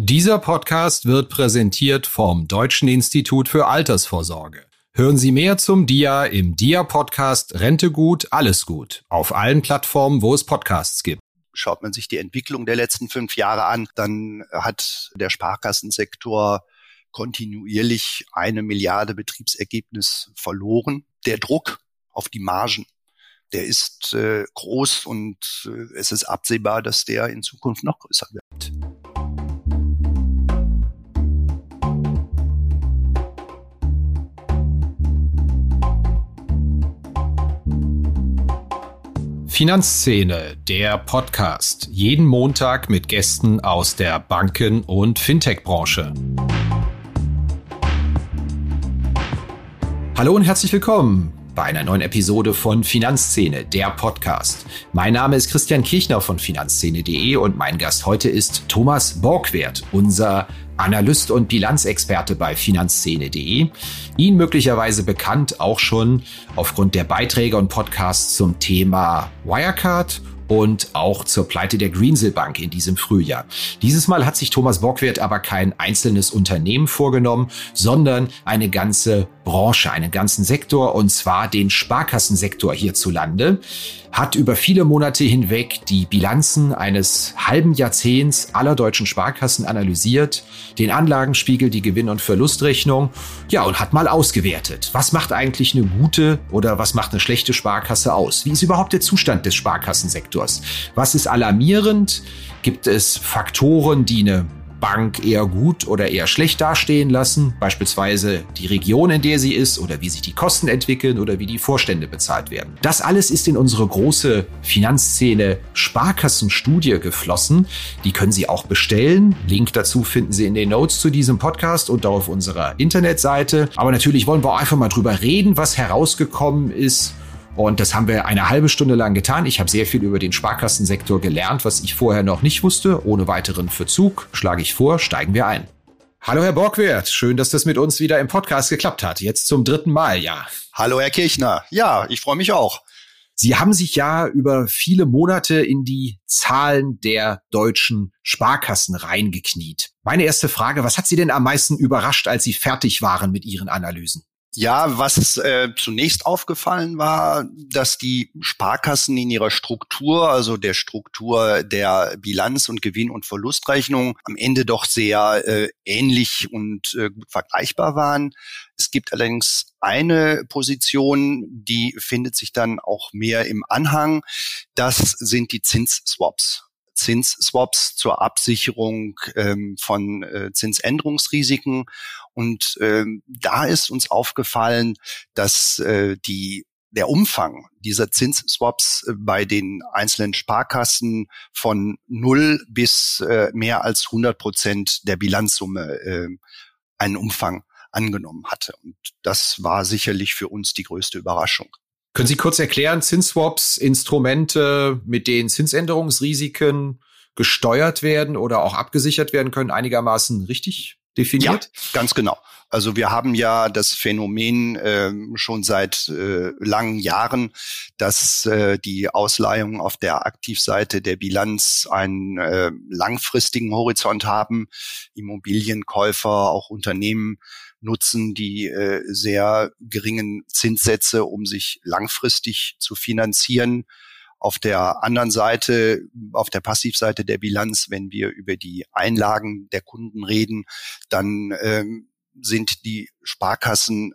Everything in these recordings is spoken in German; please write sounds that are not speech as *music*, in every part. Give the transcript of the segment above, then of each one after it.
Dieser Podcast wird präsentiert vom Deutschen Institut für Altersvorsorge. Hören Sie mehr zum DIA im DIA-Podcast Rente gut, alles gut. Auf allen Plattformen, wo es Podcasts gibt. Schaut man sich die Entwicklung der letzten fünf Jahre an, dann hat der Sparkassensektor kontinuierlich eine Milliarde Betriebsergebnis verloren. Der Druck auf die Margen, der ist äh, groß und äh, es ist absehbar, dass der in Zukunft noch größer wird. Finanzszene, der Podcast. Jeden Montag mit Gästen aus der Banken- und Fintech-Branche. Hallo und herzlich willkommen bei einer neuen Episode von Finanzszene, der Podcast. Mein Name ist Christian Kirchner von finanzszene.de und mein Gast heute ist Thomas Borgwert, unser Analyst und Bilanzexperte bei finanzszene.de. Ihnen möglicherweise bekannt auch schon aufgrund der Beiträge und Podcasts zum Thema Wirecard und auch zur Pleite der Greensill Bank in diesem Frühjahr. Dieses Mal hat sich Thomas Bockwert aber kein einzelnes Unternehmen vorgenommen, sondern eine ganze Branche, einen ganzen Sektor, und zwar den Sparkassensektor hierzulande, hat über viele Monate hinweg die Bilanzen eines halben Jahrzehnts aller deutschen Sparkassen analysiert, den Anlagenspiegel, die Gewinn- und Verlustrechnung, ja, und hat mal ausgewertet. Was macht eigentlich eine gute oder was macht eine schlechte Sparkasse aus? Wie ist überhaupt der Zustand des Sparkassensektors? Was ist alarmierend? Gibt es Faktoren, die eine Bank eher gut oder eher schlecht dastehen lassen, beispielsweise die Region, in der sie ist oder wie sich die Kosten entwickeln oder wie die Vorstände bezahlt werden. Das alles ist in unsere große Finanzszene Sparkassenstudie geflossen. Die können Sie auch bestellen. Link dazu finden Sie in den Notes zu diesem Podcast und auf unserer Internetseite. Aber natürlich wollen wir auch einfach mal drüber reden, was herausgekommen ist und das haben wir eine halbe Stunde lang getan. Ich habe sehr viel über den Sparkassensektor gelernt, was ich vorher noch nicht wusste. Ohne weiteren Verzug schlage ich vor, steigen wir ein. Hallo Herr Borgwert, schön, dass das mit uns wieder im Podcast geklappt hat. Jetzt zum dritten Mal, ja. Hallo Herr Kirchner. Ja, ich freue mich auch. Sie haben sich ja über viele Monate in die Zahlen der deutschen Sparkassen reingekniet. Meine erste Frage, was hat Sie denn am meisten überrascht, als Sie fertig waren mit Ihren Analysen? Ja, was äh, zunächst aufgefallen war, dass die Sparkassen in ihrer Struktur, also der Struktur der Bilanz- und Gewinn- und Verlustrechnung, am Ende doch sehr äh, ähnlich und äh, gut vergleichbar waren. Es gibt allerdings eine Position, die findet sich dann auch mehr im Anhang. Das sind die Zinsswaps. Zinsswaps zur Absicherung ähm, von äh, Zinsänderungsrisiken. Und ähm, da ist uns aufgefallen, dass äh, die der Umfang dieser Zinsswaps äh, bei den einzelnen Sparkassen von null bis äh, mehr als 100 Prozent der Bilanzsumme äh, einen Umfang angenommen hatte. Und das war sicherlich für uns die größte Überraschung. Können Sie kurz erklären, Zinsswaps, Instrumente, mit denen Zinsänderungsrisiken gesteuert werden oder auch abgesichert werden können, einigermaßen richtig definiert? Ja, ganz genau. Also wir haben ja das Phänomen äh, schon seit äh, langen Jahren, dass äh, die Ausleihungen auf der Aktivseite der Bilanz einen äh, langfristigen Horizont haben. Immobilienkäufer, auch Unternehmen nutzen die äh, sehr geringen Zinssätze, um sich langfristig zu finanzieren. Auf der anderen Seite, auf der Passivseite der Bilanz, wenn wir über die Einlagen der Kunden reden, dann ähm, sind die Sparkassen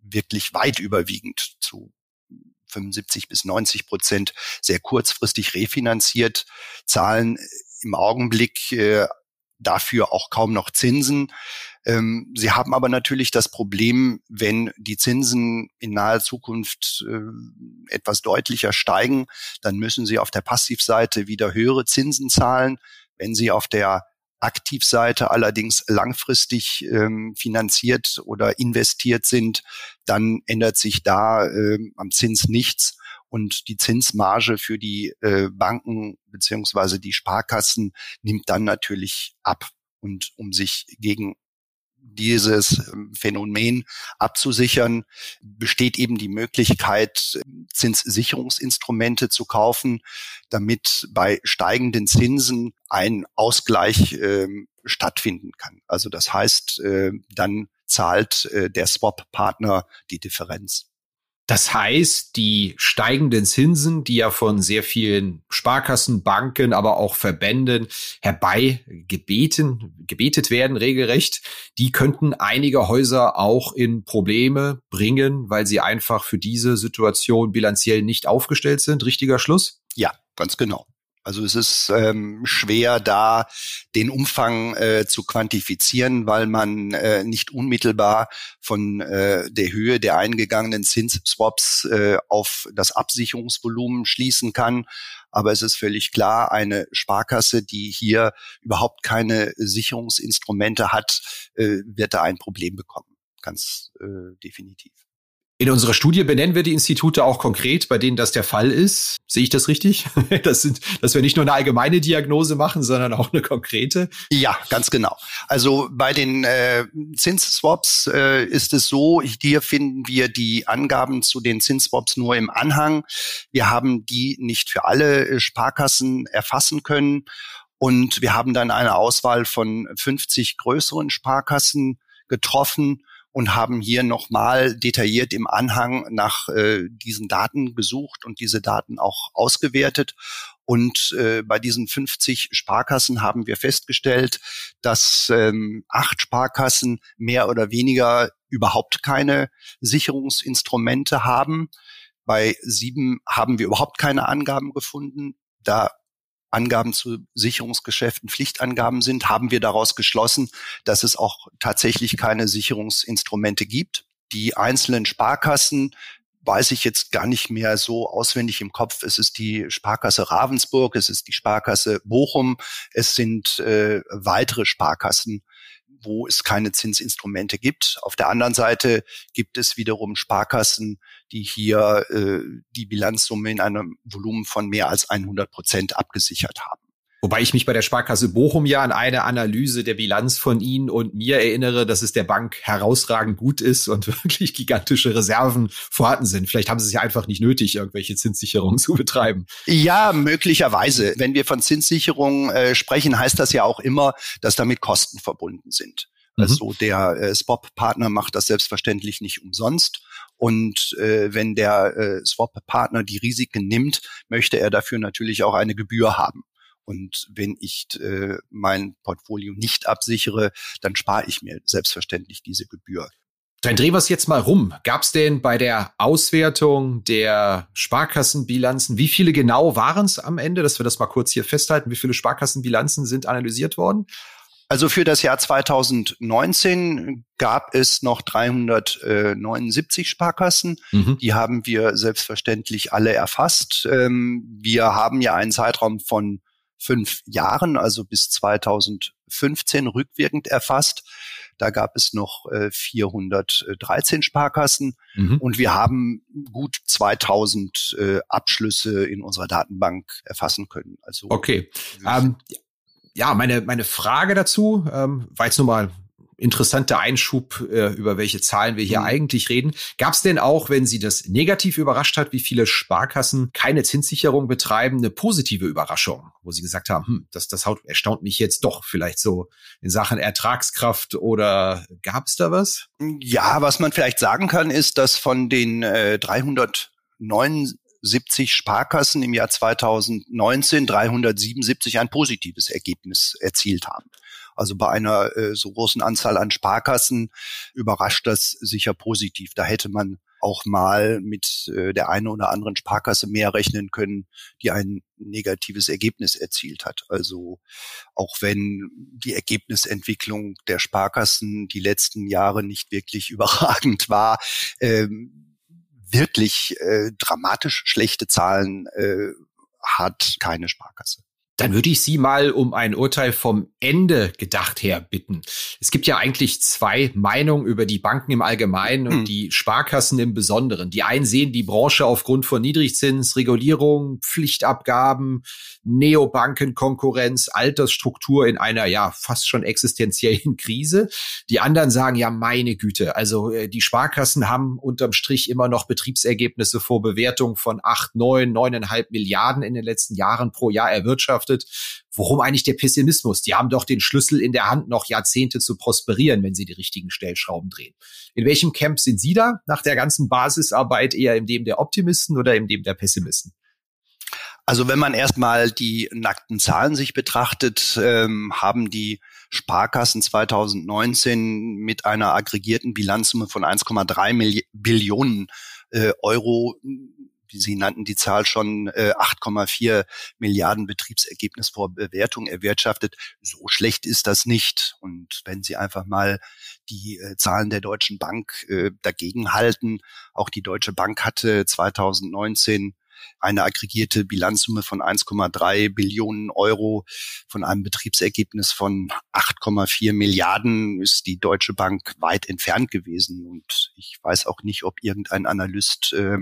wirklich weit überwiegend zu 75 bis 90 Prozent sehr kurzfristig refinanziert, zahlen im Augenblick äh, dafür auch kaum noch Zinsen. Ähm, sie haben aber natürlich das Problem, wenn die Zinsen in naher Zukunft äh, etwas deutlicher steigen, dann müssen sie auf der Passivseite wieder höhere Zinsen zahlen. Wenn sie auf der Aktivseite allerdings langfristig ähm, finanziert oder investiert sind, dann ändert sich da äh, am Zins nichts und die Zinsmarge für die äh, Banken beziehungsweise die Sparkassen nimmt dann natürlich ab. Und um sich gegen dieses ähm, Phänomen abzusichern, besteht eben die Möglichkeit, Zinssicherungsinstrumente zu kaufen, damit bei steigenden Zinsen ein Ausgleich äh, stattfinden kann. Also das heißt, äh, dann zahlt äh, der Swap-Partner die Differenz. Das heißt, die steigenden Zinsen, die ja von sehr vielen Sparkassen, Banken, aber auch Verbänden herbei gebeten, gebetet werden, regelrecht, die könnten einige Häuser auch in Probleme bringen, weil sie einfach für diese Situation bilanziell nicht aufgestellt sind. Richtiger Schluss? Ja, ganz genau. Also es ist ähm, schwer, da den Umfang äh, zu quantifizieren, weil man äh, nicht unmittelbar von äh, der Höhe der eingegangenen Zinsswaps äh, auf das Absicherungsvolumen schließen kann. Aber es ist völlig klar, eine Sparkasse, die hier überhaupt keine Sicherungsinstrumente hat, äh, wird da ein Problem bekommen. Ganz äh, definitiv. In unserer Studie benennen wir die Institute auch konkret, bei denen das der Fall ist. Sehe ich das richtig? *laughs* Das sind, dass wir nicht nur eine allgemeine Diagnose machen, sondern auch eine konkrete. Ja, ganz genau. Also bei den äh, Zinsswaps äh, ist es so, hier finden wir die Angaben zu den Zinsswaps nur im Anhang. Wir haben die nicht für alle äh, Sparkassen erfassen können. Und wir haben dann eine Auswahl von 50 größeren Sparkassen getroffen und haben hier nochmal detailliert im Anhang nach äh, diesen Daten gesucht und diese Daten auch ausgewertet. Und äh, bei diesen 50 Sparkassen haben wir festgestellt, dass ähm, acht Sparkassen mehr oder weniger überhaupt keine Sicherungsinstrumente haben. Bei sieben haben wir überhaupt keine Angaben gefunden. Da Angaben zu Sicherungsgeschäften Pflichtangaben sind, haben wir daraus geschlossen, dass es auch tatsächlich keine Sicherungsinstrumente gibt. Die einzelnen Sparkassen weiß ich jetzt gar nicht mehr so auswendig im Kopf. Es ist die Sparkasse Ravensburg, es ist die Sparkasse Bochum, es sind äh, weitere Sparkassen, wo es keine Zinsinstrumente gibt. Auf der anderen Seite gibt es wiederum Sparkassen, die hier äh, die Bilanzsumme in einem Volumen von mehr als 100 Prozent abgesichert haben. Wobei ich mich bei der Sparkasse Bochum ja an eine Analyse der Bilanz von Ihnen und mir erinnere, dass es der Bank herausragend gut ist und *laughs* wirklich gigantische Reserven vorhanden sind. Vielleicht haben Sie es ja einfach nicht nötig, irgendwelche Zinssicherungen zu betreiben. Ja, möglicherweise. Wenn wir von Zinssicherungen äh, sprechen, heißt das ja auch immer, dass damit Kosten verbunden sind. Mhm. Also der äh, Swap-Partner macht das selbstverständlich nicht umsonst. Und äh, wenn der äh, Swap-Partner die Risiken nimmt, möchte er dafür natürlich auch eine Gebühr haben. Und wenn ich äh, mein Portfolio nicht absichere, dann spare ich mir selbstverständlich diese Gebühr. Dann drehen wir es jetzt mal rum. Gab es denn bei der Auswertung der Sparkassenbilanzen, wie viele genau waren es am Ende, dass wir das mal kurz hier festhalten, wie viele Sparkassenbilanzen sind analysiert worden? Also für das Jahr 2019 gab es noch 379 Sparkassen. Mhm. Die haben wir selbstverständlich alle erfasst. Ähm, wir haben ja einen Zeitraum von fünf Jahren, also bis 2015 rückwirkend erfasst. Da gab es noch äh, 413 Sparkassen mhm. und wir haben gut 2000 äh, Abschlüsse in unserer Datenbank erfassen können. Also okay. Ähm, ja, meine meine Frage dazu ähm, war jetzt nur mal interessanter Einschub, äh, über welche Zahlen wir hier mhm. eigentlich reden. Gab es denn auch, wenn Sie das negativ überrascht hat, wie viele Sparkassen keine Zinssicherung betreiben, eine positive Überraschung, wo Sie gesagt haben, hm, das, das erstaunt mich jetzt doch vielleicht so in Sachen Ertragskraft oder gab es da was? Ja, was man vielleicht sagen kann, ist, dass von den äh, 379 Sparkassen im Jahr 2019 377 ein positives Ergebnis erzielt haben. Also bei einer äh, so großen Anzahl an Sparkassen überrascht das sicher positiv. Da hätte man auch mal mit äh, der einen oder anderen Sparkasse mehr rechnen können, die ein negatives Ergebnis erzielt hat. Also auch wenn die Ergebnisentwicklung der Sparkassen die letzten Jahre nicht wirklich *laughs* überragend war, ähm, wirklich äh, dramatisch schlechte Zahlen äh, hat keine Sparkasse. Dann würde ich Sie mal um ein Urteil vom Ende gedacht her bitten. Es gibt ja eigentlich zwei Meinungen über die Banken im Allgemeinen und hm. die Sparkassen im Besonderen. Die einen sehen die Branche aufgrund von Niedrigzins, Regulierung, Pflichtabgaben, Neobankenkonkurrenz, Altersstruktur in einer ja fast schon existenziellen Krise. Die anderen sagen ja meine Güte, also äh, die Sparkassen haben unterm Strich immer noch Betriebsergebnisse vor Bewertung von acht, neun, neuneinhalb Milliarden in den letzten Jahren pro Jahr erwirtschaftet worum eigentlich der Pessimismus? Die haben doch den Schlüssel in der Hand, noch Jahrzehnte zu prosperieren, wenn sie die richtigen Stellschrauben drehen. In welchem Camp sind Sie da nach der ganzen Basisarbeit eher in dem der Optimisten oder in dem der Pessimisten? Also wenn man erstmal die nackten Zahlen sich betrachtet, ähm, haben die Sparkassen 2019 mit einer aggregierten Bilanzsumme von 1,3 Billionen äh, Euro wie Sie nannten die Zahl schon, äh, 8,4 Milliarden Betriebsergebnis vor Bewertung erwirtschaftet. So schlecht ist das nicht. Und wenn Sie einfach mal die äh, Zahlen der Deutschen Bank äh, dagegen halten, auch die Deutsche Bank hatte 2019 eine aggregierte Bilanzsumme von 1,3 Billionen Euro von einem Betriebsergebnis von 8,4 Milliarden ist die Deutsche Bank weit entfernt gewesen. Und ich weiß auch nicht, ob irgendein Analyst äh,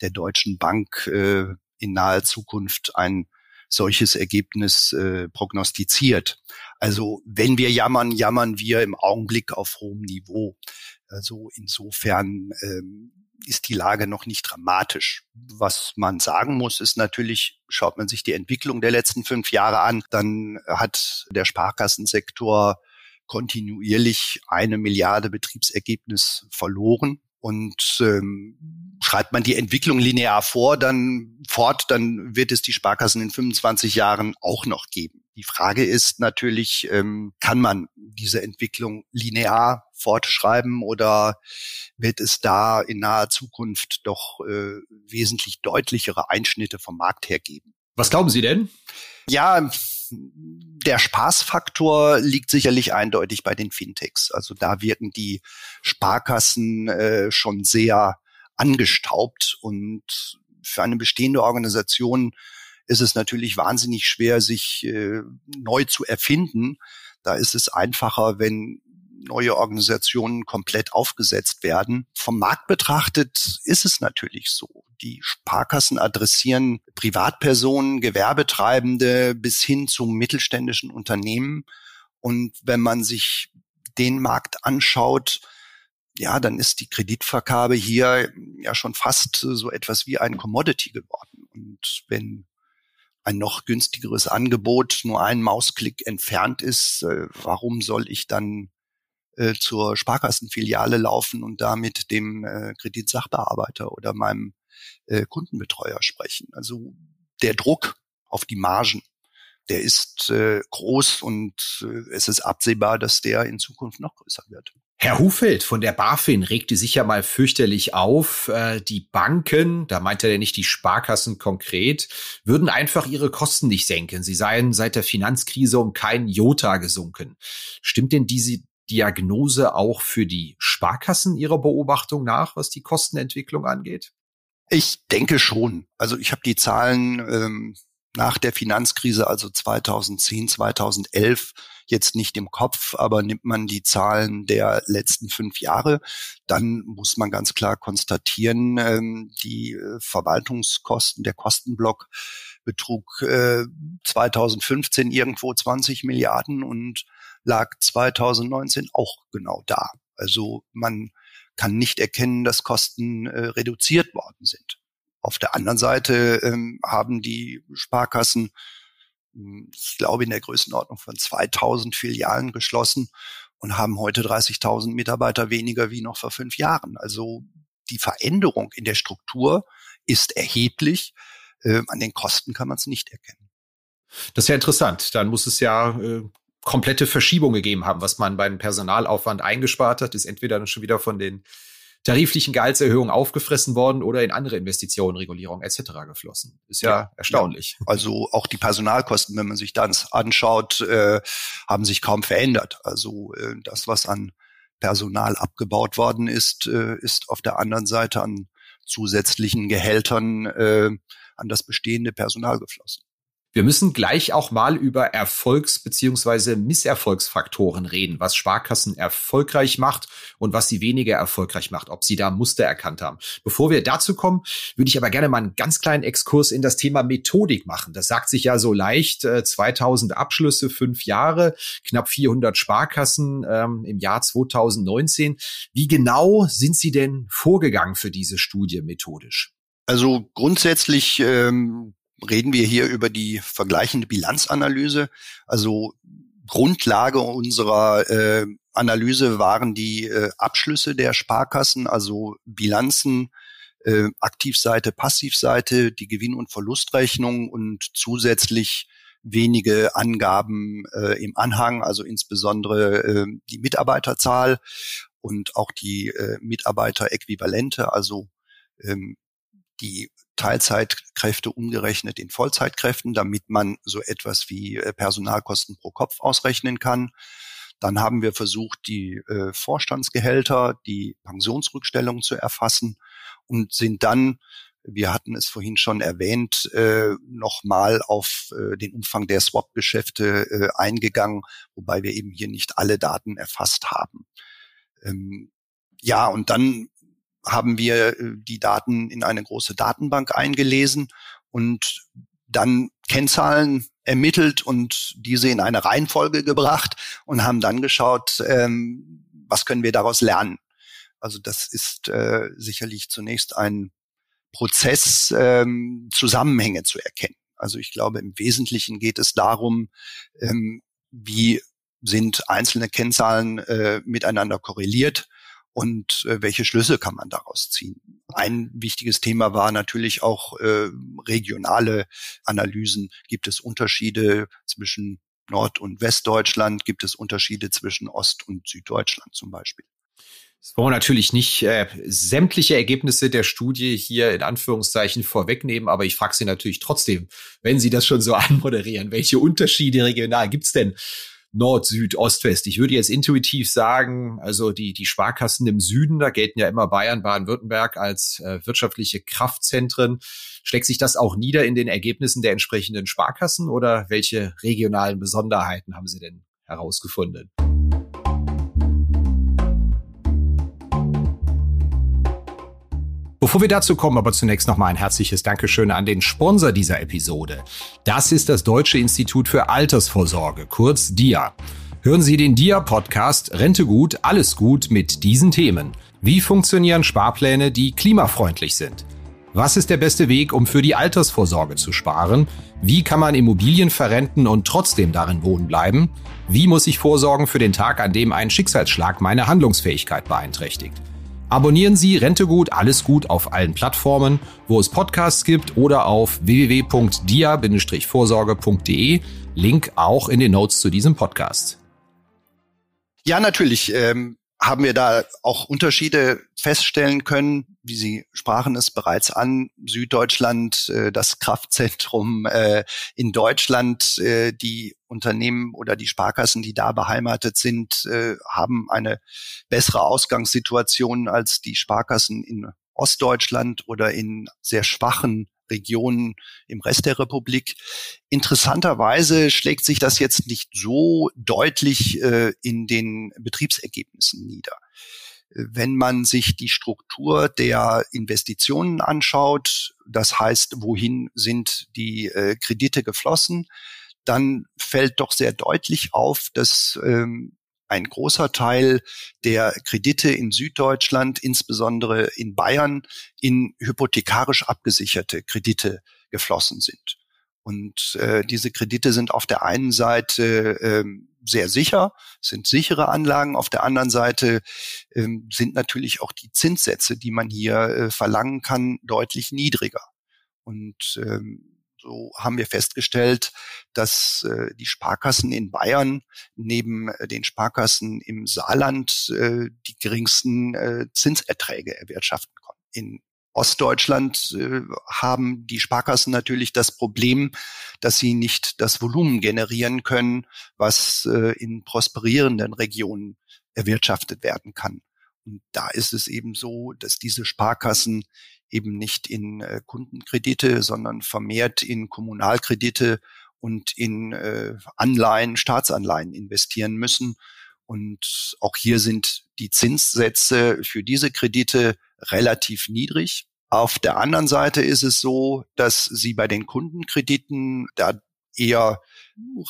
der Deutschen Bank äh, in naher Zukunft ein solches Ergebnis äh, prognostiziert. Also wenn wir jammern, jammern wir im Augenblick auf hohem Niveau. Also insofern ähm, ist die Lage noch nicht dramatisch. Was man sagen muss, ist natürlich, schaut man sich die Entwicklung der letzten fünf Jahre an, dann hat der Sparkassensektor kontinuierlich eine Milliarde Betriebsergebnis verloren. Und ähm, schreibt man die Entwicklung linear vor, dann fort, dann wird es die Sparkassen in 25 Jahren auch noch geben. Die Frage ist natürlich, ähm, kann man diese Entwicklung linear fortschreiben oder wird es da in naher Zukunft doch äh, wesentlich deutlichere Einschnitte vom Markt her geben? Was glauben Sie denn? Ja, der Spaßfaktor liegt sicherlich eindeutig bei den Fintechs. Also da wirken die Sparkassen äh, schon sehr angestaubt und für eine bestehende Organisation ist es natürlich wahnsinnig schwer, sich äh, neu zu erfinden. Da ist es einfacher, wenn neue Organisationen komplett aufgesetzt werden. Vom Markt betrachtet ist es natürlich so. Die Sparkassen adressieren Privatpersonen, Gewerbetreibende bis hin zu mittelständischen Unternehmen. Und wenn man sich den Markt anschaut, ja, dann ist die Kreditvergabe hier ja schon fast so etwas wie ein Commodity geworden. Und wenn ein noch günstigeres Angebot nur einen Mausklick entfernt ist, äh, warum soll ich dann äh, zur Sparkassenfiliale laufen und da mit dem äh, Kreditsachbearbeiter oder meinem äh, Kundenbetreuer sprechen? Also der Druck auf die Margen, der ist äh, groß und äh, es ist absehbar, dass der in Zukunft noch größer wird. Herr Hufeld von der BaFin regte sich ja mal fürchterlich auf. Äh, die Banken, da meinte er nicht die Sparkassen konkret, würden einfach ihre Kosten nicht senken. Sie seien seit der Finanzkrise um kein Jota gesunken. Stimmt denn diese Diagnose auch für die Sparkassen Ihrer Beobachtung nach, was die Kostenentwicklung angeht? Ich denke schon. Also ich habe die Zahlen ähm, nach der Finanzkrise, also 2010, 2011, jetzt nicht im Kopf, aber nimmt man die Zahlen der letzten fünf Jahre, dann muss man ganz klar konstatieren, ähm, die äh, Verwaltungskosten, der Kostenblock betrug äh, 2015 irgendwo 20 Milliarden und lag 2019 auch genau da. Also man kann nicht erkennen, dass Kosten äh, reduziert worden sind. Auf der anderen Seite ähm, haben die Sparkassen, hm, ich glaube, in der Größenordnung von 2000 Filialen geschlossen und haben heute 30.000 Mitarbeiter weniger wie noch vor fünf Jahren. Also die Veränderung in der Struktur ist erheblich. Äh, an den Kosten kann man es nicht erkennen. Das ist ja interessant. Dann muss es ja äh, komplette Verschiebung gegeben haben, was man beim Personalaufwand eingespart hat, ist entweder dann schon wieder von den tariflichen Gehaltserhöhungen aufgefressen worden oder in andere Investitionen, Regulierung etc. geflossen. Ist ja, ja erstaunlich. Ja. Also auch die Personalkosten, wenn man sich das anschaut, äh, haben sich kaum verändert. Also äh, das, was an Personal abgebaut worden ist, äh, ist auf der anderen Seite an zusätzlichen Gehältern äh, an das bestehende Personal geflossen. Wir müssen gleich auch mal über Erfolgs- beziehungsweise Misserfolgsfaktoren reden, was Sparkassen erfolgreich macht und was sie weniger erfolgreich macht, ob sie da Muster erkannt haben. Bevor wir dazu kommen, würde ich aber gerne mal einen ganz kleinen Exkurs in das Thema Methodik machen. Das sagt sich ja so leicht, 2000 äh, Abschlüsse, fünf Jahre, knapp 400 Sparkassen ähm, im Jahr 2019. Wie genau sind Sie denn vorgegangen für diese Studie methodisch? Also grundsätzlich ähm, reden wir hier über die vergleichende Bilanzanalyse. Also Grundlage unserer äh, Analyse waren die äh, Abschlüsse der Sparkassen, also Bilanzen, äh, Aktivseite, Passivseite, die Gewinn- und Verlustrechnung und zusätzlich wenige Angaben äh, im Anhang, also insbesondere äh, die Mitarbeiterzahl und auch die äh, Mitarbeiteräquivalente, also ähm, die Teilzeitkräfte umgerechnet in Vollzeitkräften, damit man so etwas wie äh, Personalkosten pro Kopf ausrechnen kann. Dann haben wir versucht, die äh, Vorstandsgehälter, die Pensionsrückstellung zu erfassen und sind dann, wir hatten es vorhin schon erwähnt, äh, nochmal auf äh, den Umfang der Swap-Geschäfte äh, eingegangen, wobei wir eben hier nicht alle Daten erfasst haben. Ähm, ja, und dann haben wir äh, die Daten in eine große Datenbank eingelesen und dann Kennzahlen ermittelt und diese in eine Reihenfolge gebracht und haben dann geschaut, ähm, was können wir daraus lernen. Also das ist äh, sicherlich zunächst ein Prozess, ähm, Zusammenhänge zu erkennen. Also ich glaube, im Wesentlichen geht es darum, ähm, wie sind einzelne Kennzahlen äh, miteinander korreliert und äh, welche Schlüsse kann man daraus ziehen. Ein wichtiges Thema war natürlich auch äh, regionale Analysen. Gibt es Unterschiede zwischen Nord- und Westdeutschland? Gibt es Unterschiede zwischen Ost- und Süddeutschland zum Beispiel? Es wollen wir natürlich nicht äh, sämtliche Ergebnisse der Studie hier in Anführungszeichen vorwegnehmen, aber ich frage Sie natürlich trotzdem, wenn Sie das schon so *laughs* anmoderieren, welche Unterschiede regional gibt's denn Nord, Süd, Ost, West. Ich würde jetzt intuitiv sagen, also die, die Sparkassen im Süden, da gelten ja immer Bayern, Baden-Württemberg als äh, wirtschaftliche Kraftzentren. Schlägt sich das auch nieder in den Ergebnissen der entsprechenden Sparkassen oder welche regionalen Besonderheiten haben Sie denn herausgefunden? Bevor wir dazu kommen, aber zunächst noch mal ein herzliches Dankeschön an den Sponsor dieser Episode. Das ist das Deutsche Institut für Altersvorsorge, kurz DIA. Hören Sie den DIA-Podcast Rente gut, alles gut mit diesen Themen. Wie funktionieren Sparpläne, die klimafreundlich sind? Was ist der beste Weg, um für die Altersvorsorge zu sparen? Wie kann man Immobilien verrenten und trotzdem darin wohnen bleiben? Wie muss ich vorsorgen für den Tag, an dem ein Schicksalsschlag meine Handlungsfähigkeit beeinträchtigt? Abonnieren Sie Rentegut alles gut auf allen Plattformen, wo es Podcasts gibt oder auf www.dia-vorsorge.de. Link auch in den Notes zu diesem Podcast. Ja, natürlich. Ähm haben wir da auch Unterschiede feststellen können. Wie Sie sprachen es bereits an, Süddeutschland, äh, das Kraftzentrum äh, in Deutschland, äh, die Unternehmen oder die Sparkassen, die da beheimatet sind, äh, haben eine bessere Ausgangssituation als die Sparkassen in Ostdeutschland oder in sehr schwachen Regionen im Rest der Republik. Interessanterweise schlägt sich das jetzt nicht so deutlich äh, in den Betriebsergebnissen nieder. Wenn man sich die Struktur der Investitionen anschaut, das heißt, wohin sind die äh, Kredite geflossen, dann fällt doch sehr deutlich auf, dass ähm, ein großer Teil der Kredite in Süddeutschland, insbesondere in Bayern, in hypothekarisch abgesicherte Kredite geflossen sind. Und äh, diese Kredite sind auf der einen Seite äh, sehr sicher, sind sichere Anlagen. Auf der anderen Seite äh, sind natürlich auch die Zinssätze, die man hier äh, verlangen kann, deutlich niedriger. Und ähm, so haben wir festgestellt, dass äh, die Sparkassen in Bayern neben äh, den Sparkassen im Saarland äh, die geringsten äh, Zinserträge erwirtschaften konnten. In Ostdeutschland äh, haben die Sparkassen natürlich das Problem, dass sie nicht das Volumen generieren können, was äh, in prosperierenden Regionen erwirtschaftet werden kann. Und da ist es eben so, dass diese Sparkassen eben nicht in äh, Kundenkredite, sondern vermehrt in Kommunalkredite und in Anleihen, Staatsanleihen investieren müssen. Und auch hier sind die Zinssätze für diese Kredite relativ niedrig. Auf der anderen Seite ist es so, dass sie bei den Kundenkrediten da eher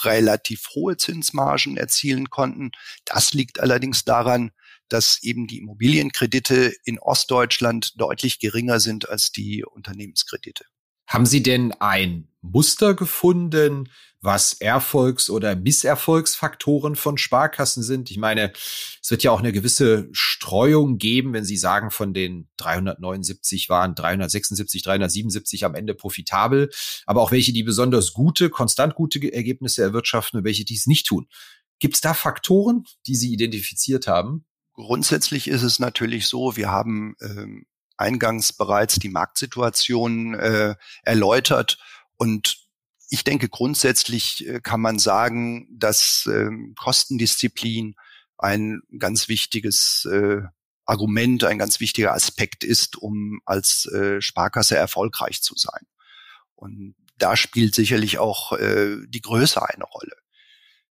relativ hohe Zinsmargen erzielen konnten. Das liegt allerdings daran, dass eben die Immobilienkredite in Ostdeutschland deutlich geringer sind als die Unternehmenskredite. Haben Sie denn ein Muster gefunden, was Erfolgs- oder Misserfolgsfaktoren von Sparkassen sind? Ich meine, es wird ja auch eine gewisse Streuung geben, wenn Sie sagen, von den 379 waren 376, 377 am Ende profitabel, aber auch welche, die besonders gute, konstant gute Ergebnisse erwirtschaften und welche, die es nicht tun. Gibt es da Faktoren, die Sie identifiziert haben? Grundsätzlich ist es natürlich so, wir haben ähm, eingangs bereits die Marktsituation äh, erläutert. Und ich denke, grundsätzlich äh, kann man sagen, dass äh, Kostendisziplin ein ganz wichtiges äh, Argument, ein ganz wichtiger Aspekt ist, um als äh, Sparkasse erfolgreich zu sein. Und da spielt sicherlich auch äh, die Größe eine Rolle.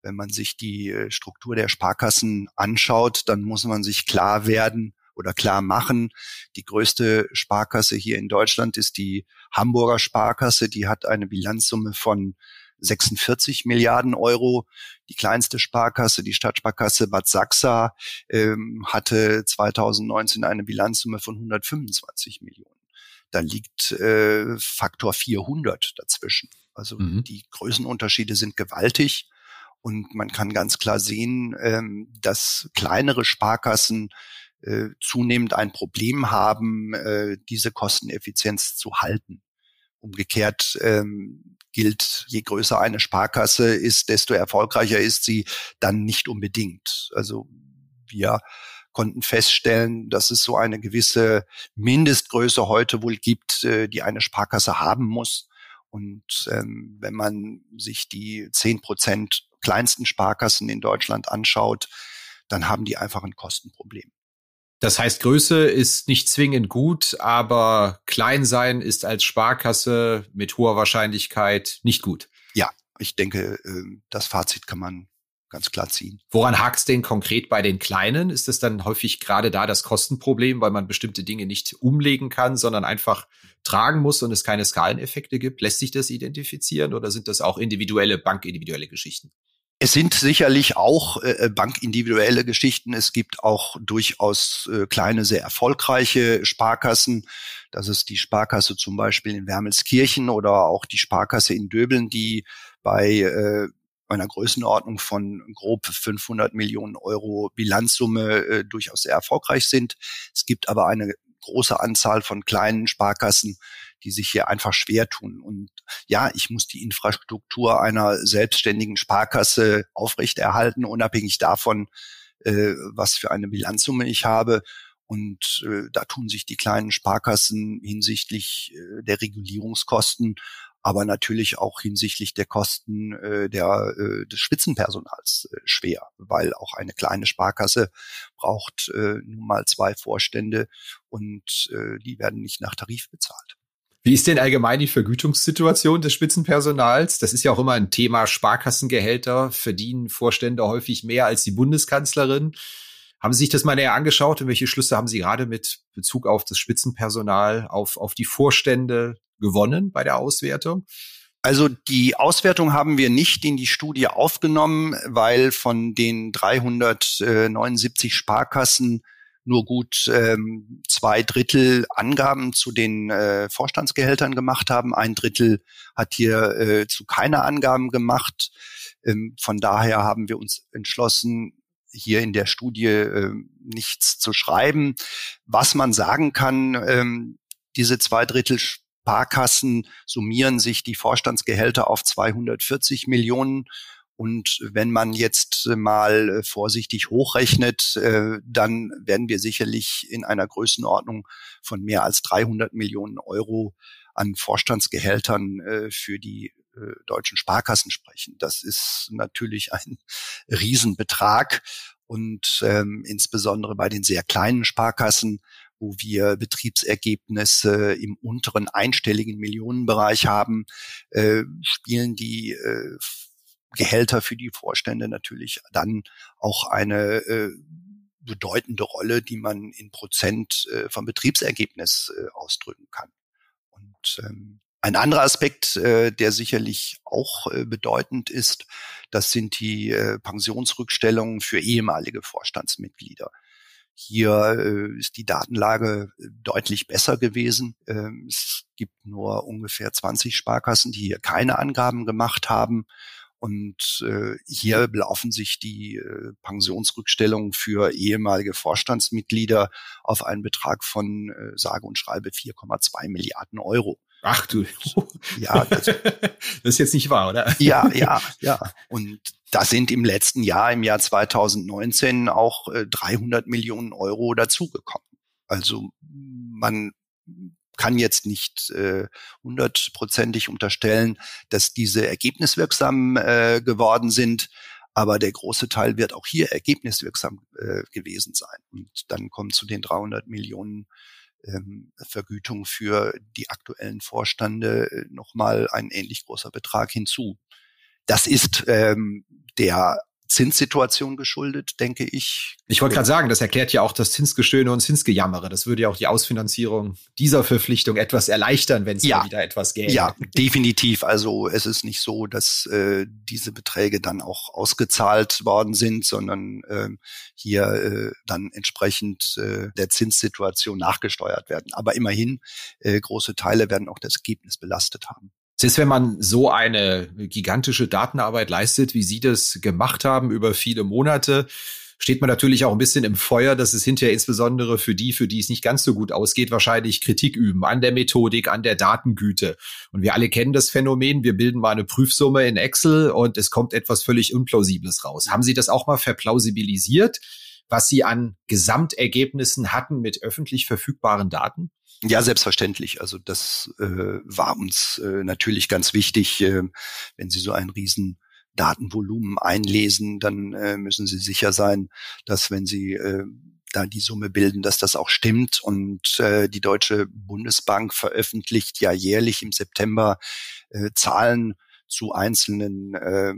Wenn man sich die äh, Struktur der Sparkassen anschaut, dann muss man sich klar werden, oder klar machen. Die größte Sparkasse hier in Deutschland ist die Hamburger Sparkasse. Die hat eine Bilanzsumme von 46 Milliarden Euro. Die kleinste Sparkasse, die Stadtsparkasse Bad Sachsa, ähm, hatte 2019 eine Bilanzsumme von 125 Millionen. Da liegt äh, Faktor 400 dazwischen. Also mhm. die Größenunterschiede sind gewaltig. Und man kann ganz klar sehen, ähm, dass kleinere Sparkassen äh, zunehmend ein Problem haben, äh, diese Kosteneffizienz zu halten. Umgekehrt ähm, gilt, je größer eine Sparkasse ist, desto erfolgreicher ist sie dann nicht unbedingt. Also wir konnten feststellen, dass es so eine gewisse Mindestgröße heute wohl gibt, äh, die eine Sparkasse haben muss. Und ähm, wenn man sich die zehn Prozent kleinsten Sparkassen in Deutschland anschaut, dann haben die einfach ein Kostenproblem. Das heißt, Größe ist nicht zwingend gut, aber klein sein ist als Sparkasse mit hoher Wahrscheinlichkeit nicht gut. Ja, ich denke, ähm, das Fazit kann man ganz klar ziehen. Woran hakt es denn konkret bei den Kleinen? Ist es dann häufig gerade da das Kostenproblem, weil man bestimmte Dinge nicht umlegen kann, sondern einfach tragen muss und es keine Skaleneffekte gibt? Lässt sich das identifizieren oder sind das auch individuelle, bankindividuelle Geschichten? Es sind sicherlich auch äh, bankindividuelle Geschichten. Es gibt auch durchaus äh, kleine, sehr erfolgreiche Sparkassen. Das ist die Sparkasse zum Beispiel in Wermelskirchen oder auch die Sparkasse in Döbeln, die bei äh, einer Größenordnung von grob 500 Millionen Euro Bilanzsumme äh, durchaus sehr erfolgreich sind. Es gibt aber eine große Anzahl von kleinen Sparkassen, die sich hier einfach schwer tun. Und ja, ich muss die Infrastruktur einer selbstständigen Sparkasse aufrechterhalten, unabhängig davon, äh, was für eine Bilanzsumme ich habe. Und äh, da tun sich die kleinen Sparkassen hinsichtlich äh, der Regulierungskosten, aber natürlich auch hinsichtlich der Kosten äh, der, äh, des Spitzenpersonals äh, schwer, weil auch eine kleine Sparkasse braucht äh, nun mal zwei Vorstände und äh, die werden nicht nach Tarif bezahlt. Wie ist denn allgemein die Vergütungssituation des Spitzenpersonals? Das ist ja auch immer ein Thema. Sparkassengehälter verdienen Vorstände häufig mehr als die Bundeskanzlerin. Haben Sie sich das mal näher angeschaut und welche Schlüsse haben Sie gerade mit Bezug auf das Spitzenpersonal, auf, auf die Vorstände gewonnen bei der Auswertung? Also die Auswertung haben wir nicht in die Studie aufgenommen, weil von den 379 Sparkassen nur gut ähm, zwei Drittel Angaben zu den äh, Vorstandsgehältern gemacht haben. Ein Drittel hat hier äh, zu keine Angaben gemacht. Ähm, von daher haben wir uns entschlossen, hier in der Studie äh, nichts zu schreiben. Was man sagen kann, ähm, diese zwei Drittel Sparkassen summieren sich die Vorstandsgehälter auf 240 Millionen und wenn man jetzt mal äh, vorsichtig hochrechnet, äh, dann werden wir sicherlich in einer Größenordnung von mehr als 300 Millionen Euro an Vorstandsgehältern äh, für die deutschen Sparkassen sprechen. Das ist natürlich ein *laughs* Riesenbetrag und ähm, insbesondere bei den sehr kleinen Sparkassen wo wir Betriebsergebnisse im unteren einstelligen Millionenbereich haben, äh, spielen die äh, Gehälter für die Vorstände natürlich dann auch eine äh, bedeutende Rolle, die man in Prozent äh, vom Betriebsergebnis äh, ausdrücken kann. Und ähm, ein anderer Aspekt, äh, der sicherlich auch äh, bedeutend ist, das sind die äh, Pensionsrückstellungen für ehemalige Vorstandsmitglieder. Hier äh, ist die Datenlage äh, deutlich besser gewesen. Ähm, es gibt nur ungefähr 20 Sparkassen, die hier keine Angaben gemacht haben. Und äh, hier belaufen sich die äh, Pensionsrückstellungen für ehemalige Vorstandsmitglieder auf einen Betrag von äh, sage und schreibe 4,2 Milliarden Euro. Ach du, ja, das, *laughs* das ist jetzt nicht wahr, oder? Ja, ja, *laughs* ja. Und da sind im letzten Jahr, im Jahr 2019, auch äh, 300 Millionen Euro dazugekommen. Also man kann jetzt nicht äh, hundertprozentig unterstellen, dass diese ergebniswirksam äh, geworden sind, aber der große Teil wird auch hier ergebniswirksam äh, gewesen sein. Und dann kommt zu den 300 Millionen ähm, Vergütung für die aktuellen Vorstände äh, nochmal ein ähnlich großer Betrag hinzu. Das ist ähm, der Zinssituation geschuldet, denke ich. Ich wollte gerade sagen, das erklärt ja auch das Zinsgestöhne und Zinsgejammere. Das würde ja auch die Ausfinanzierung dieser Verpflichtung etwas erleichtern, wenn es ja, wieder etwas gäbe. Ja, definitiv. Also es ist nicht so, dass äh, diese Beträge dann auch ausgezahlt worden sind, sondern äh, hier äh, dann entsprechend äh, der Zinssituation nachgesteuert werden. Aber immerhin, äh, große Teile werden auch das Ergebnis belastet haben. Selbst wenn man so eine gigantische Datenarbeit leistet, wie Sie das gemacht haben über viele Monate, steht man natürlich auch ein bisschen im Feuer, dass es hinterher insbesondere für die, für die es nicht ganz so gut ausgeht, wahrscheinlich Kritik üben an der Methodik, an der Datengüte. Und wir alle kennen das Phänomen, wir bilden mal eine Prüfsumme in Excel und es kommt etwas völlig Unplausibles raus. Haben Sie das auch mal verplausibilisiert, was Sie an Gesamtergebnissen hatten mit öffentlich verfügbaren Daten? Ja, selbstverständlich. Also das äh, war uns äh, natürlich ganz wichtig. Äh, wenn Sie so einen riesen Datenvolumen einlesen, dann äh, müssen Sie sicher sein, dass wenn Sie äh, da die Summe bilden, dass das auch stimmt. Und äh, die Deutsche Bundesbank veröffentlicht ja jährlich im September äh, Zahlen zu einzelnen äh,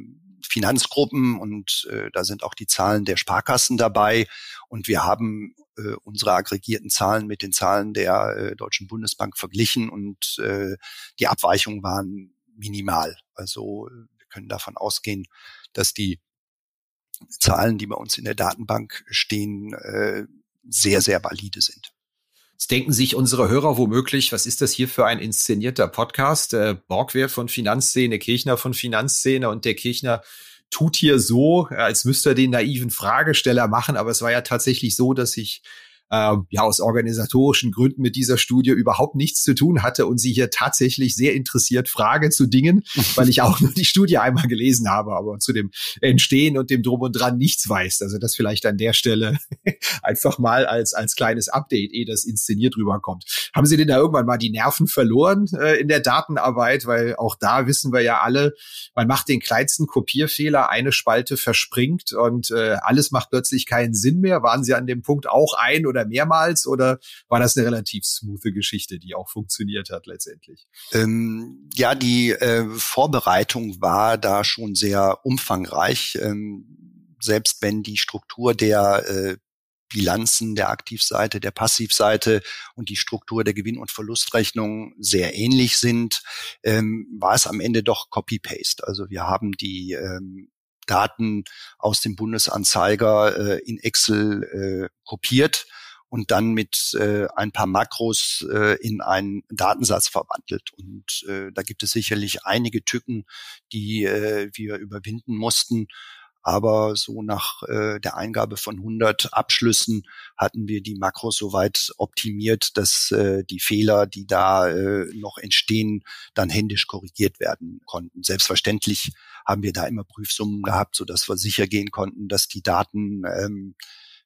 Finanzgruppen und äh, da sind auch die Zahlen der Sparkassen dabei. Und wir haben äh, unsere aggregierten Zahlen mit den Zahlen der äh, Deutschen Bundesbank verglichen und äh, die Abweichungen waren minimal. Also wir können davon ausgehen, dass die Zahlen, die bei uns in der Datenbank stehen, äh, sehr, sehr valide sind. Jetzt denken sich unsere Hörer womöglich, was ist das hier für ein inszenierter Podcast? Äh, Borgwehr von Finanzszene, Kirchner von Finanzszene und der Kirchner tut hier so, als müsste er den naiven Fragesteller machen, aber es war ja tatsächlich so, dass ich äh, ja aus organisatorischen Gründen mit dieser Studie überhaupt nichts zu tun hatte und sie hier tatsächlich sehr interessiert frage zu Dingen, *laughs* weil ich auch nur die Studie einmal gelesen habe, aber zu dem Entstehen und dem Drum und Dran nichts weiß. Also das vielleicht an der Stelle *laughs* einfach mal als, als kleines Update, eh das inszeniert rüberkommt. Haben Sie denn da irgendwann mal die Nerven verloren äh, in der Datenarbeit? Weil auch da wissen wir ja alle, man macht den kleinsten Kopierfehler, eine Spalte verspringt und äh, alles macht plötzlich keinen Sinn mehr. Waren Sie an dem Punkt auch ein oder mehrmals oder war das eine relativ smoothe Geschichte, die auch funktioniert hat letztendlich? Ähm, ja, die äh, Vorbereitung war da schon sehr umfangreich. Ähm, selbst wenn die Struktur der äh, Bilanzen der Aktivseite, der Passivseite und die Struktur der Gewinn- und Verlustrechnung sehr ähnlich sind, ähm, war es am Ende doch Copy-Paste. Also wir haben die ähm, Daten aus dem Bundesanzeiger äh, in Excel äh, kopiert und dann mit äh, ein paar Makros äh, in einen Datensatz verwandelt. Und äh, da gibt es sicherlich einige Tücken, die äh, wir überwinden mussten. Aber so nach äh, der Eingabe von 100 Abschlüssen hatten wir die Makros soweit optimiert, dass äh, die Fehler, die da äh, noch entstehen, dann händisch korrigiert werden konnten. Selbstverständlich haben wir da immer Prüfsummen gehabt, so dass wir sicher gehen konnten, dass die Daten ähm,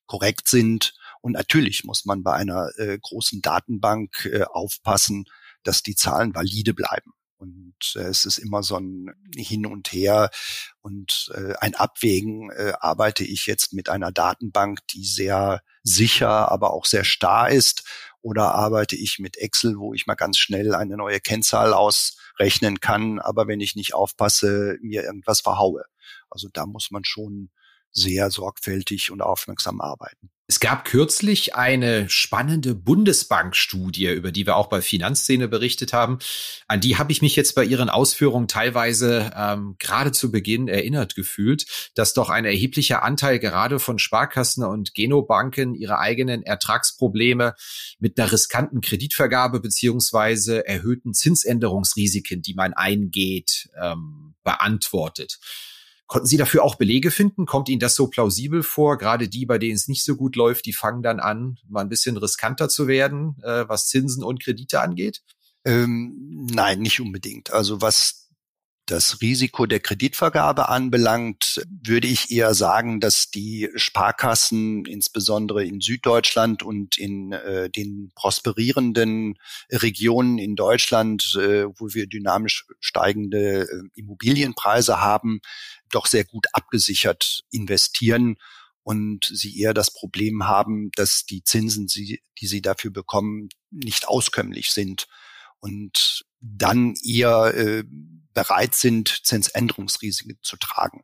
korrekt sind und natürlich muss man bei einer äh, großen Datenbank äh, aufpassen, dass die Zahlen valide bleiben. Und äh, es ist immer so ein Hin und Her und äh, ein Abwägen. Äh, arbeite ich jetzt mit einer Datenbank, die sehr sicher, aber auch sehr starr ist, oder arbeite ich mit Excel, wo ich mal ganz schnell eine neue Kennzahl ausrechnen kann, aber wenn ich nicht aufpasse, mir irgendwas verhaue. Also da muss man schon sehr sorgfältig und aufmerksam arbeiten. Es gab kürzlich eine spannende Bundesbank-Studie, über die wir auch bei Finanzszene berichtet haben. An die habe ich mich jetzt bei Ihren Ausführungen teilweise ähm, gerade zu Beginn erinnert gefühlt, dass doch ein erheblicher Anteil gerade von Sparkassen und Genobanken ihre eigenen Ertragsprobleme mit einer riskanten Kreditvergabe beziehungsweise erhöhten Zinsänderungsrisiken, die man eingeht, ähm, beantwortet. Konnten Sie dafür auch Belege finden? Kommt Ihnen das so plausibel vor? Gerade die, bei denen es nicht so gut läuft, die fangen dann an, mal ein bisschen riskanter zu werden, äh, was Zinsen und Kredite angeht? Ähm, nein, nicht unbedingt. Also was das Risiko der Kreditvergabe anbelangt, würde ich eher sagen, dass die Sparkassen insbesondere in Süddeutschland und in äh, den prosperierenden Regionen in Deutschland, äh, wo wir dynamisch steigende äh, Immobilienpreise haben, doch sehr gut abgesichert investieren und sie eher das Problem haben, dass die Zinsen, die sie dafür bekommen, nicht auskömmlich sind und dann eher äh, bereit sind, Zinsänderungsrisiken zu tragen.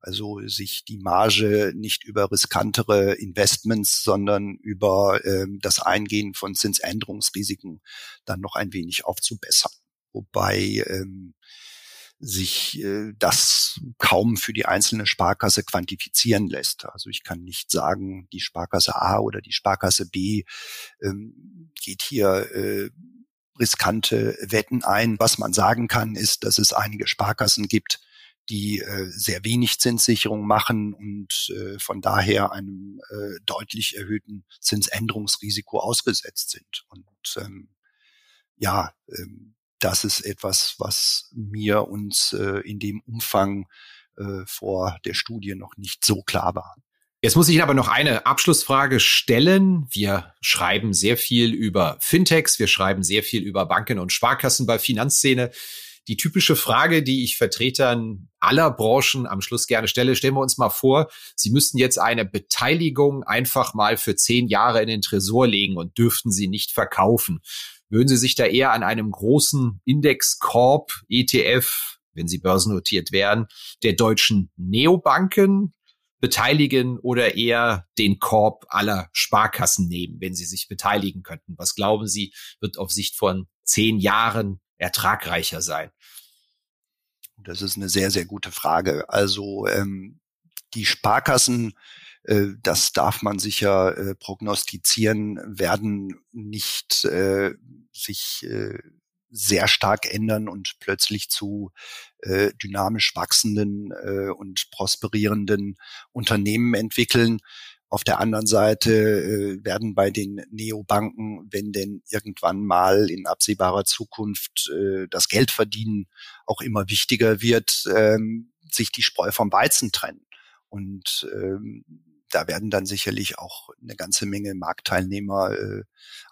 Also sich die Marge nicht über riskantere Investments, sondern über äh, das Eingehen von Zinsänderungsrisiken dann noch ein wenig aufzubessern. Wobei ähm, sich äh, das kaum für die einzelne Sparkasse quantifizieren lässt. Also ich kann nicht sagen, die Sparkasse A oder die Sparkasse B ähm, geht hier äh, riskante Wetten ein. Was man sagen kann, ist, dass es einige Sparkassen gibt, die äh, sehr wenig Zinssicherung machen und äh, von daher einem äh, deutlich erhöhten Zinsänderungsrisiko ausgesetzt sind. Und ähm, ja, ähm, das ist etwas, was mir uns äh, in dem Umfang äh, vor der Studie noch nicht so klar war. Jetzt muss ich Ihnen aber noch eine Abschlussfrage stellen. Wir schreiben sehr viel über Fintechs, wir schreiben sehr viel über Banken und Sparkassen bei Finanzszene. Die typische Frage, die ich Vertretern aller Branchen am Schluss gerne stelle, stellen wir uns mal vor, Sie müssten jetzt eine Beteiligung einfach mal für zehn Jahre in den Tresor legen und dürften sie nicht verkaufen. Würden Sie sich da eher an einem großen Index-Korb, ETF, wenn sie börsennotiert wären, der deutschen Neobanken beteiligen oder eher den Korb aller Sparkassen nehmen, wenn sie sich beteiligen könnten? Was glauben Sie, wird auf Sicht von zehn Jahren ertragreicher sein? Das ist eine sehr, sehr gute Frage. Also ähm, die Sparkassen äh, das darf man sicher äh, prognostizieren, werden nicht äh, sich äh, sehr stark ändern und plötzlich zu äh, dynamisch wachsenden äh, und prosperierenden Unternehmen entwickeln. Auf der anderen Seite äh, werden bei den Neobanken, wenn denn irgendwann mal in absehbarer Zukunft äh, das Geld verdienen auch immer wichtiger wird, ähm, sich die Spreu vom Weizen trennen. Und ähm, da werden dann sicherlich auch eine ganze Menge Marktteilnehmer äh,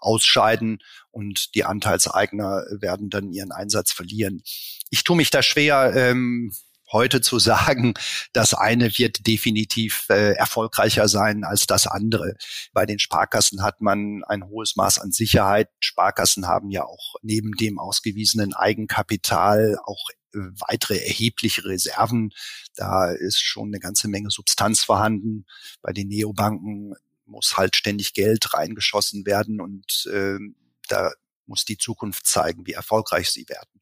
ausscheiden und die Anteilseigner werden dann ihren Einsatz verlieren. Ich tue mich da schwer, ähm, heute zu sagen, das eine wird definitiv äh, erfolgreicher sein als das andere. Bei den Sparkassen hat man ein hohes Maß an Sicherheit. Sparkassen haben ja auch neben dem ausgewiesenen Eigenkapital auch weitere erhebliche Reserven. Da ist schon eine ganze Menge Substanz vorhanden. Bei den Neobanken muss halt ständig Geld reingeschossen werden und äh, da muss die Zukunft zeigen, wie erfolgreich sie werden.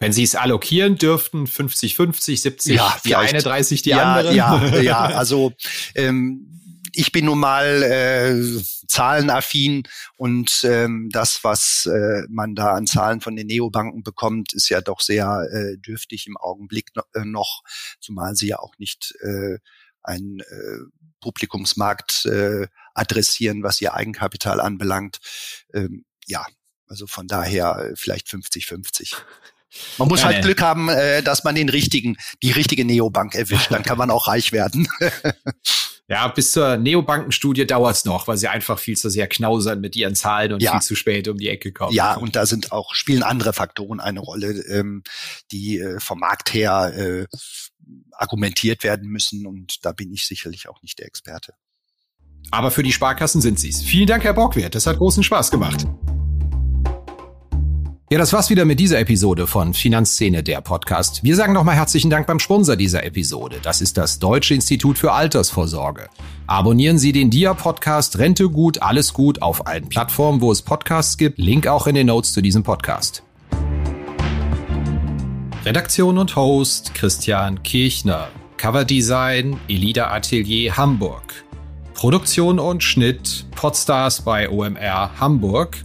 Wenn Sie es allokieren dürften, 50, 50, 70, ja, die eine 30, die ja, andere? Ja, ja, *laughs* also ähm, ich bin nun mal äh, zahlenaffin und ähm, das, was äh, man da an Zahlen von den Neobanken bekommt, ist ja doch sehr äh, dürftig im Augenblick no, äh, noch, zumal sie ja auch nicht äh, einen äh, Publikumsmarkt äh, adressieren, was ihr Eigenkapital anbelangt. Ähm, ja, also von daher äh, vielleicht 50-50. Man muss halt Glück haben, äh, dass man den richtigen, die richtige Neobank erwischt. Dann kann man auch reich werden. *laughs* Ja, bis zur Neobankenstudie dauert's noch, weil sie einfach viel zu sehr knausern mit ihren Zahlen und ja. viel zu spät um die Ecke kommen. Ja, und da sind auch, spielen andere Faktoren eine Rolle, ähm, die äh, vom Markt her äh, argumentiert werden müssen. Und da bin ich sicherlich auch nicht der Experte. Aber für die Sparkassen sind sie's. Vielen Dank, Herr Borgwert. Das hat großen Spaß gemacht. Ja, das war's wieder mit dieser Episode von Finanzszene, der Podcast. Wir sagen nochmal herzlichen Dank beim Sponsor dieser Episode. Das ist das Deutsche Institut für Altersvorsorge. Abonnieren Sie den DIA-Podcast Rente gut, alles gut auf allen Plattformen, wo es Podcasts gibt. Link auch in den Notes zu diesem Podcast. Redaktion und Host Christian Kirchner. Coverdesign Elida Atelier Hamburg. Produktion und Schnitt Podstars bei OMR Hamburg.